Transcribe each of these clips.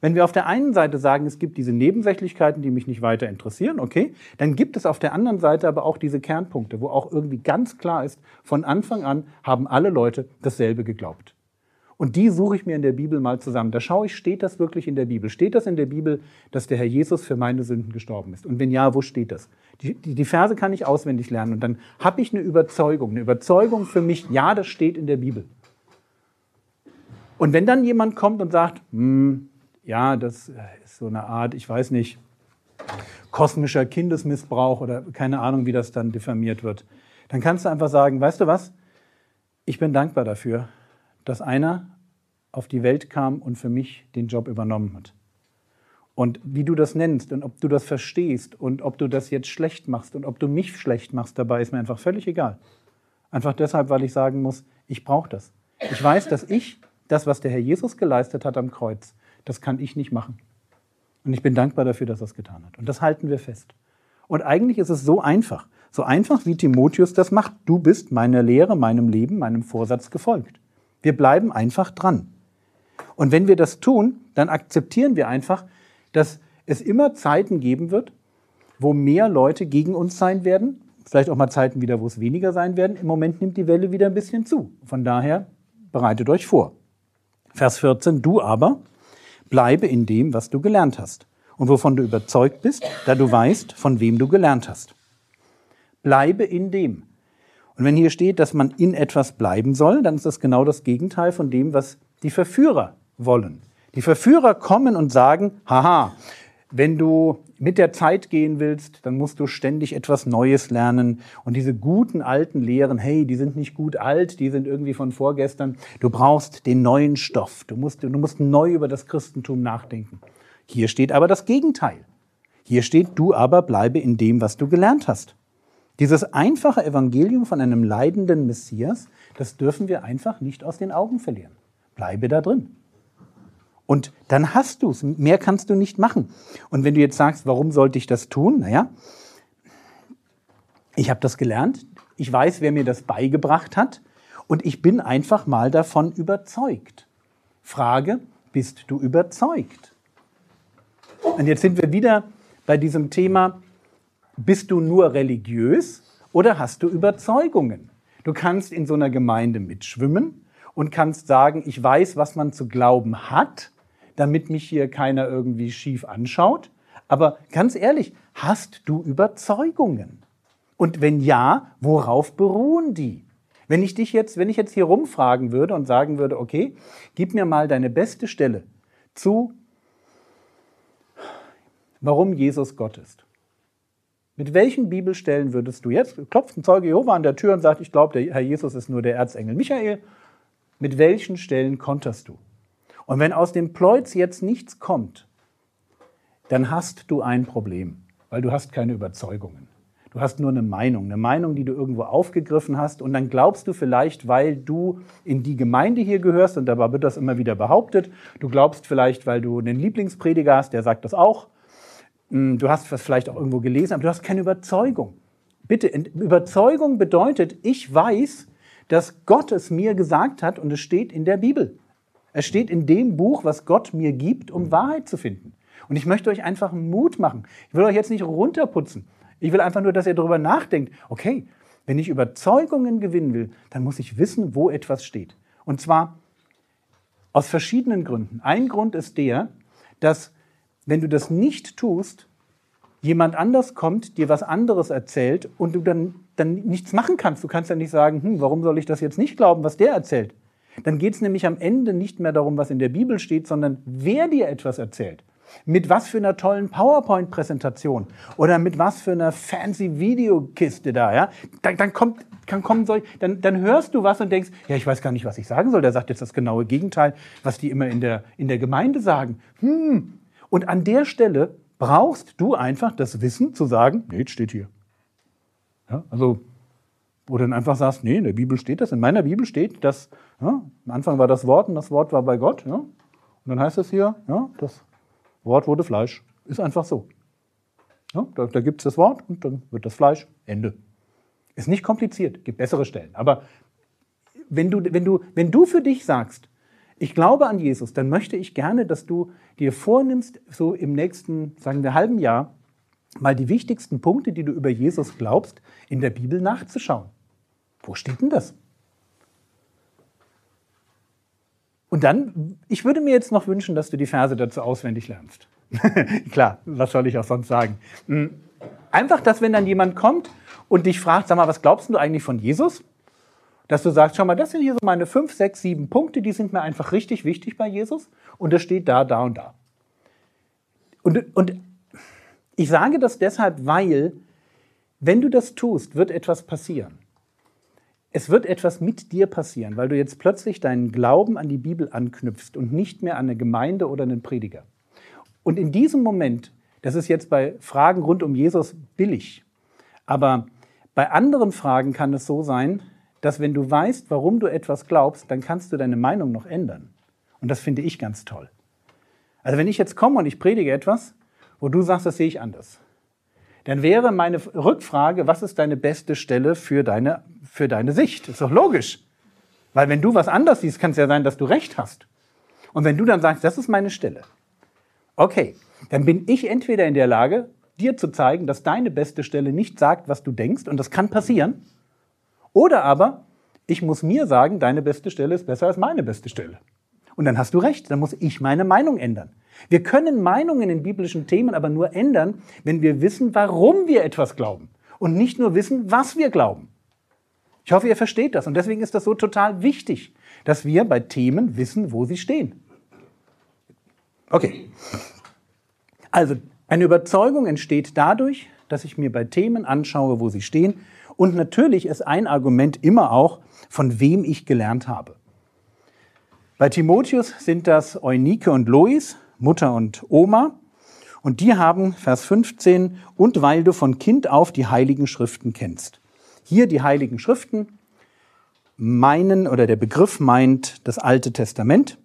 Wenn wir auf der einen Seite sagen, es gibt diese Nebensächlichkeiten, die mich nicht weiter interessieren, okay, dann gibt es auf der anderen Seite aber auch diese Kernpunkte, wo auch irgendwie ganz klar ist, von Anfang an haben alle Leute dasselbe geglaubt. Und die suche ich mir in der Bibel mal zusammen. Da schaue ich, steht das wirklich in der Bibel? Steht das in der Bibel, dass der Herr Jesus für meine Sünden gestorben ist? Und wenn ja, wo steht das? Die, die, die Verse kann ich auswendig lernen und dann habe ich eine Überzeugung, eine Überzeugung für mich, ja, das steht in der Bibel. Und wenn dann jemand kommt und sagt, hm, ja, das ist so eine Art, ich weiß nicht, kosmischer Kindesmissbrauch oder keine Ahnung, wie das dann diffamiert wird. Dann kannst du einfach sagen, weißt du was? Ich bin dankbar dafür, dass einer auf die Welt kam und für mich den Job übernommen hat. Und wie du das nennst und ob du das verstehst und ob du das jetzt schlecht machst und ob du mich schlecht machst dabei, ist mir einfach völlig egal. Einfach deshalb, weil ich sagen muss, ich brauche das. Ich weiß, dass ich das, was der Herr Jesus geleistet hat am Kreuz, das kann ich nicht machen. Und ich bin dankbar dafür, dass er es getan hat. Und das halten wir fest. Und eigentlich ist es so einfach. So einfach, wie Timotheus das macht. Du bist meiner Lehre, meinem Leben, meinem Vorsatz gefolgt. Wir bleiben einfach dran. Und wenn wir das tun, dann akzeptieren wir einfach, dass es immer Zeiten geben wird, wo mehr Leute gegen uns sein werden. Vielleicht auch mal Zeiten wieder, wo es weniger sein werden. Im Moment nimmt die Welle wieder ein bisschen zu. Von daher bereitet euch vor. Vers 14, du aber Bleibe in dem, was du gelernt hast und wovon du überzeugt bist, da du weißt, von wem du gelernt hast. Bleibe in dem. Und wenn hier steht, dass man in etwas bleiben soll, dann ist das genau das Gegenteil von dem, was die Verführer wollen. Die Verführer kommen und sagen, haha, wenn du mit der Zeit gehen willst, dann musst du ständig etwas Neues lernen. Und diese guten alten Lehren, hey, die sind nicht gut alt, die sind irgendwie von vorgestern. Du brauchst den neuen Stoff. Du musst, du musst neu über das Christentum nachdenken. Hier steht aber das Gegenteil. Hier steht, du aber bleibe in dem, was du gelernt hast. Dieses einfache Evangelium von einem leidenden Messias, das dürfen wir einfach nicht aus den Augen verlieren. Bleibe da drin. Und dann hast du es. Mehr kannst du nicht machen. Und wenn du jetzt sagst, warum sollte ich das tun? Naja, ich habe das gelernt. Ich weiß, wer mir das beigebracht hat. Und ich bin einfach mal davon überzeugt. Frage, bist du überzeugt? Und jetzt sind wir wieder bei diesem Thema, bist du nur religiös oder hast du Überzeugungen? Du kannst in so einer Gemeinde mitschwimmen und kannst sagen, ich weiß, was man zu glauben hat damit mich hier keiner irgendwie schief anschaut. Aber ganz ehrlich, hast du Überzeugungen? Und wenn ja, worauf beruhen die? Wenn ich dich jetzt, wenn ich jetzt hier rumfragen würde und sagen würde, okay, gib mir mal deine beste Stelle zu, warum Jesus Gott ist. Mit welchen Bibelstellen würdest du jetzt, klopft ein Zeuge Jehova an der Tür und sagt, ich glaube, der Herr Jesus ist nur der Erzengel Michael, mit welchen Stellen konterst du? Und wenn aus dem Pleuz jetzt nichts kommt, dann hast du ein Problem, weil du hast keine Überzeugungen. Du hast nur eine Meinung, eine Meinung, die du irgendwo aufgegriffen hast und dann glaubst du vielleicht, weil du in die Gemeinde hier gehörst und dabei wird das immer wieder behauptet, du glaubst vielleicht, weil du einen Lieblingsprediger hast, der sagt das auch, hm, du hast was vielleicht auch irgendwo gelesen, aber du hast keine Überzeugung. Bitte, Überzeugung bedeutet, ich weiß, dass Gott es mir gesagt hat und es steht in der Bibel. Es steht in dem Buch, was Gott mir gibt, um Wahrheit zu finden. Und ich möchte euch einfach Mut machen. Ich will euch jetzt nicht runterputzen. Ich will einfach nur, dass ihr darüber nachdenkt. Okay, wenn ich Überzeugungen gewinnen will, dann muss ich wissen, wo etwas steht. Und zwar aus verschiedenen Gründen. Ein Grund ist der, dass wenn du das nicht tust, jemand anders kommt, dir was anderes erzählt und du dann, dann nichts machen kannst. Du kannst ja nicht sagen, hm, warum soll ich das jetzt nicht glauben, was der erzählt? Dann geht es nämlich am Ende nicht mehr darum, was in der Bibel steht, sondern wer dir etwas erzählt. Mit was für einer tollen PowerPoint-Präsentation oder mit was für einer fancy Videokiste da, ja? Dann, dann kommt kann kommen soll, dann, dann hörst du was und denkst, ja, ich weiß gar nicht, was ich sagen soll. Der sagt jetzt das genaue Gegenteil, was die immer in der, in der Gemeinde sagen. Hm. Und an der Stelle brauchst du einfach das Wissen zu sagen, nee, steht hier. Ja, also, wo du dann einfach sagst, nee, in der Bibel steht das, in meiner Bibel steht, dass ja, am Anfang war das Wort und das Wort war bei Gott. Ja, und dann heißt es hier, ja, das Wort wurde Fleisch. Ist einfach so. Ja, da da gibt es das Wort und dann wird das Fleisch. Ende. Ist nicht kompliziert, gibt bessere Stellen. Aber wenn du, wenn du, wenn du für dich sagst, ich glaube an Jesus, dann möchte ich gerne, dass du dir vornimmst, so im nächsten, sagen wir, halben Jahr, mal die wichtigsten Punkte, die du über Jesus glaubst, in der Bibel nachzuschauen. Wo steht denn das? Und dann, ich würde mir jetzt noch wünschen, dass du die Verse dazu auswendig lernst. Klar, was soll ich auch sonst sagen? Hm, einfach, dass wenn dann jemand kommt und dich fragt, sag mal, was glaubst du eigentlich von Jesus? Dass du sagst, schau mal, das sind hier so meine fünf, sechs, sieben Punkte, die sind mir einfach richtig wichtig bei Jesus. Und das steht da, da und da. Und, und ich sage das deshalb, weil, wenn du das tust, wird etwas passieren. Es wird etwas mit dir passieren, weil du jetzt plötzlich deinen Glauben an die Bibel anknüpfst und nicht mehr an eine Gemeinde oder einen Prediger. Und in diesem Moment, das ist jetzt bei Fragen rund um Jesus billig, aber bei anderen Fragen kann es so sein, dass wenn du weißt, warum du etwas glaubst, dann kannst du deine Meinung noch ändern. Und das finde ich ganz toll. Also wenn ich jetzt komme und ich predige etwas, wo du sagst, das sehe ich anders, dann wäre meine Rückfrage, was ist deine beste Stelle für deine, für deine Sicht? Ist doch logisch. Weil wenn du was anders siehst, kann es ja sein, dass du recht hast. Und wenn du dann sagst, das ist meine Stelle, okay, dann bin ich entweder in der Lage, dir zu zeigen, dass deine beste Stelle nicht sagt, was du denkst, und das kann passieren, oder aber ich muss mir sagen, deine beste Stelle ist besser als meine beste Stelle. Und dann hast du recht, dann muss ich meine Meinung ändern. Wir können Meinungen in biblischen Themen aber nur ändern, wenn wir wissen, warum wir etwas glauben und nicht nur wissen, was wir glauben. Ich hoffe, ihr versteht das und deswegen ist das so total wichtig, dass wir bei Themen wissen, wo sie stehen. Okay. Also, eine Überzeugung entsteht dadurch, dass ich mir bei Themen anschaue, wo sie stehen. Und natürlich ist ein Argument immer auch, von wem ich gelernt habe. Bei Timotheus sind das Eunike und Lois, Mutter und Oma. Und die haben, Vers 15, und weil du von Kind auf die heiligen Schriften kennst. Hier die heiligen Schriften meinen oder der Begriff meint das Alte Testament.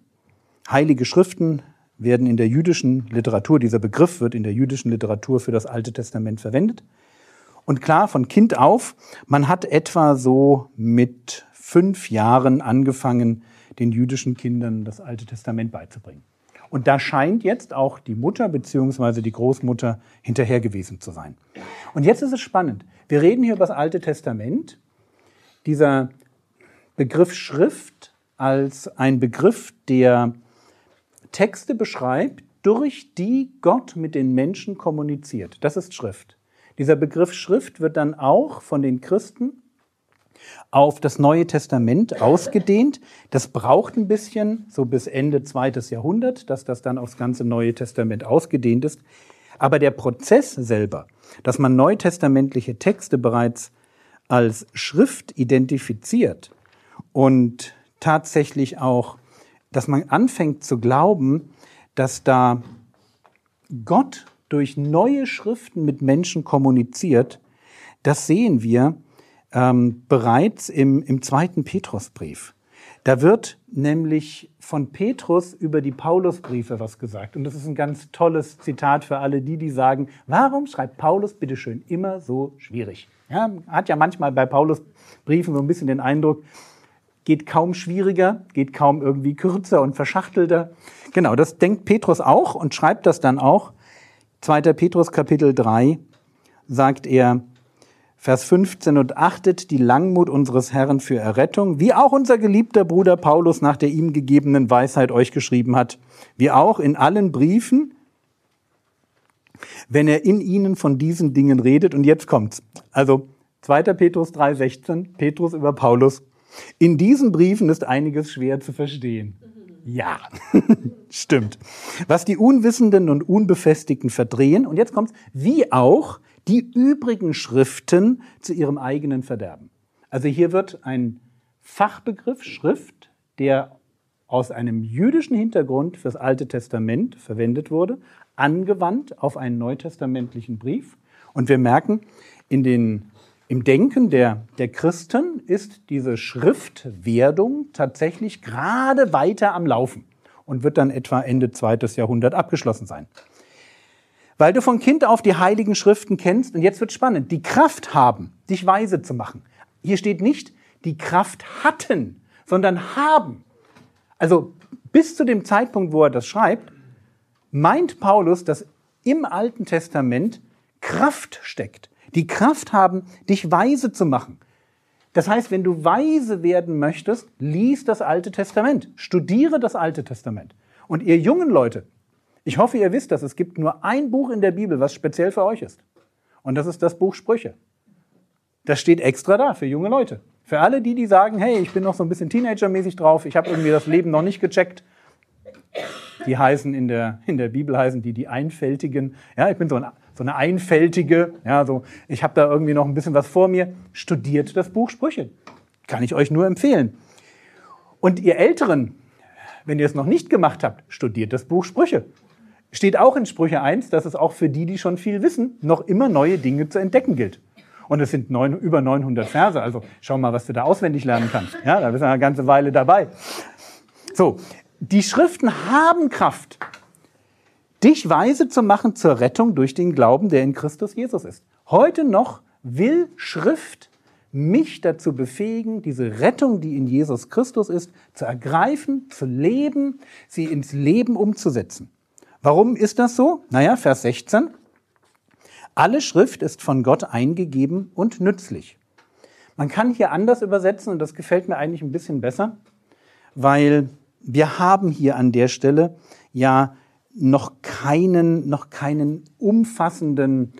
Heilige Schriften werden in der jüdischen Literatur, dieser Begriff wird in der jüdischen Literatur für das Alte Testament verwendet. Und klar, von Kind auf, man hat etwa so mit fünf Jahren angefangen, den jüdischen Kindern das Alte Testament beizubringen. Und da scheint jetzt auch die Mutter bzw. die Großmutter hinterher gewesen zu sein. Und jetzt ist es spannend. Wir reden hier über das Alte Testament. Dieser Begriff Schrift als ein Begriff, der Texte beschreibt, durch die Gott mit den Menschen kommuniziert. Das ist Schrift. Dieser Begriff Schrift wird dann auch von den Christen auf das Neue Testament ausgedehnt. Das braucht ein bisschen, so bis Ende zweites Jahrhundert, dass das dann aufs ganze Neue Testament ausgedehnt ist. Aber der Prozess selber, dass man neutestamentliche Texte bereits als Schrift identifiziert und tatsächlich auch, dass man anfängt zu glauben, dass da Gott durch neue Schriften mit Menschen kommuniziert, das sehen wir ähm, bereits im, im zweiten Petrusbrief. Da wird nämlich von Petrus über die Paulusbriefe was gesagt. Und das ist ein ganz tolles Zitat für alle die, die sagen, warum schreibt Paulus bitteschön immer so schwierig? Ja, hat ja manchmal bei Paulusbriefen so ein bisschen den Eindruck, geht kaum schwieriger, geht kaum irgendwie kürzer und verschachtelter. Genau, das denkt Petrus auch und schreibt das dann auch. 2. Petrus Kapitel 3 sagt er, Vers 15, und achtet die Langmut unseres Herrn für Errettung, wie auch unser geliebter Bruder Paulus nach der ihm gegebenen Weisheit euch geschrieben hat, wie auch in allen Briefen, wenn er in ihnen von diesen Dingen redet. Und jetzt kommt's. Also 2. Petrus 3, 16, Petrus über Paulus. In diesen Briefen ist einiges schwer zu verstehen. Ja, stimmt. Was die Unwissenden und Unbefestigten verdrehen, und jetzt kommt's, wie auch die übrigen Schriften zu ihrem eigenen Verderben. Also hier wird ein Fachbegriff Schrift, der aus einem jüdischen Hintergrund fürs Alte Testament verwendet wurde, angewandt auf einen neutestamentlichen Brief. Und wir merken, in den, im Denken der, der Christen ist diese Schriftwerdung tatsächlich gerade weiter am Laufen und wird dann etwa Ende zweites Jahrhundert abgeschlossen sein. Weil du von Kind auf die heiligen Schriften kennst, und jetzt wird spannend, die Kraft haben, dich weise zu machen. Hier steht nicht, die Kraft hatten, sondern haben. Also bis zu dem Zeitpunkt, wo er das schreibt, meint Paulus, dass im Alten Testament Kraft steckt. Die Kraft haben, dich weise zu machen. Das heißt, wenn du weise werden möchtest, lies das Alte Testament, studiere das Alte Testament. Und ihr jungen Leute, ich hoffe, ihr wisst dass Es gibt nur ein Buch in der Bibel, was speziell für euch ist. Und das ist das Buch Sprüche. Das steht extra da für junge Leute. Für alle die, die sagen, hey, ich bin noch so ein bisschen Teenager-mäßig drauf, ich habe irgendwie das Leben noch nicht gecheckt. Die heißen in der, in der Bibel heißen die die Einfältigen. Ja, ich bin so, ein, so eine Einfältige. Ja, so, ich habe da irgendwie noch ein bisschen was vor mir. Studiert das Buch Sprüche. Kann ich euch nur empfehlen. Und ihr Älteren, wenn ihr es noch nicht gemacht habt, studiert das Buch Sprüche. Steht auch in Sprüche 1, dass es auch für die, die schon viel wissen, noch immer neue Dinge zu entdecken gilt. Und es sind neun, über 900 Verse. Also schau mal, was du da auswendig lernen kannst. Ja, da bist du eine ganze Weile dabei. So, die Schriften haben Kraft, dich weise zu machen zur Rettung durch den Glauben, der in Christus Jesus ist. Heute noch will Schrift mich dazu befähigen, diese Rettung, die in Jesus Christus ist, zu ergreifen, zu leben, sie ins Leben umzusetzen. Warum ist das so? Naja, Vers 16. Alle Schrift ist von Gott eingegeben und nützlich. Man kann hier anders übersetzen und das gefällt mir eigentlich ein bisschen besser, weil wir haben hier an der Stelle ja noch keinen, noch keinen umfassenden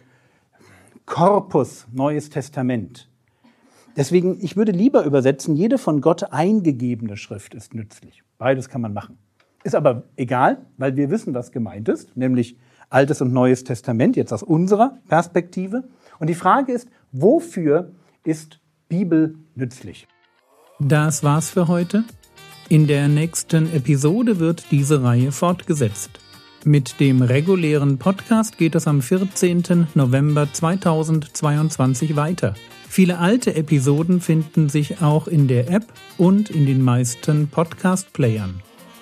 Korpus Neues Testament. Deswegen, ich würde lieber übersetzen, jede von Gott eingegebene Schrift ist nützlich. Beides kann man machen. Ist aber egal, weil wir wissen, was gemeint ist, nämlich Altes und Neues Testament, jetzt aus unserer Perspektive. Und die Frage ist, wofür ist Bibel nützlich? Das war's für heute. In der nächsten Episode wird diese Reihe fortgesetzt. Mit dem regulären Podcast geht es am 14. November 2022 weiter. Viele alte Episoden finden sich auch in der App und in den meisten Podcast-Playern.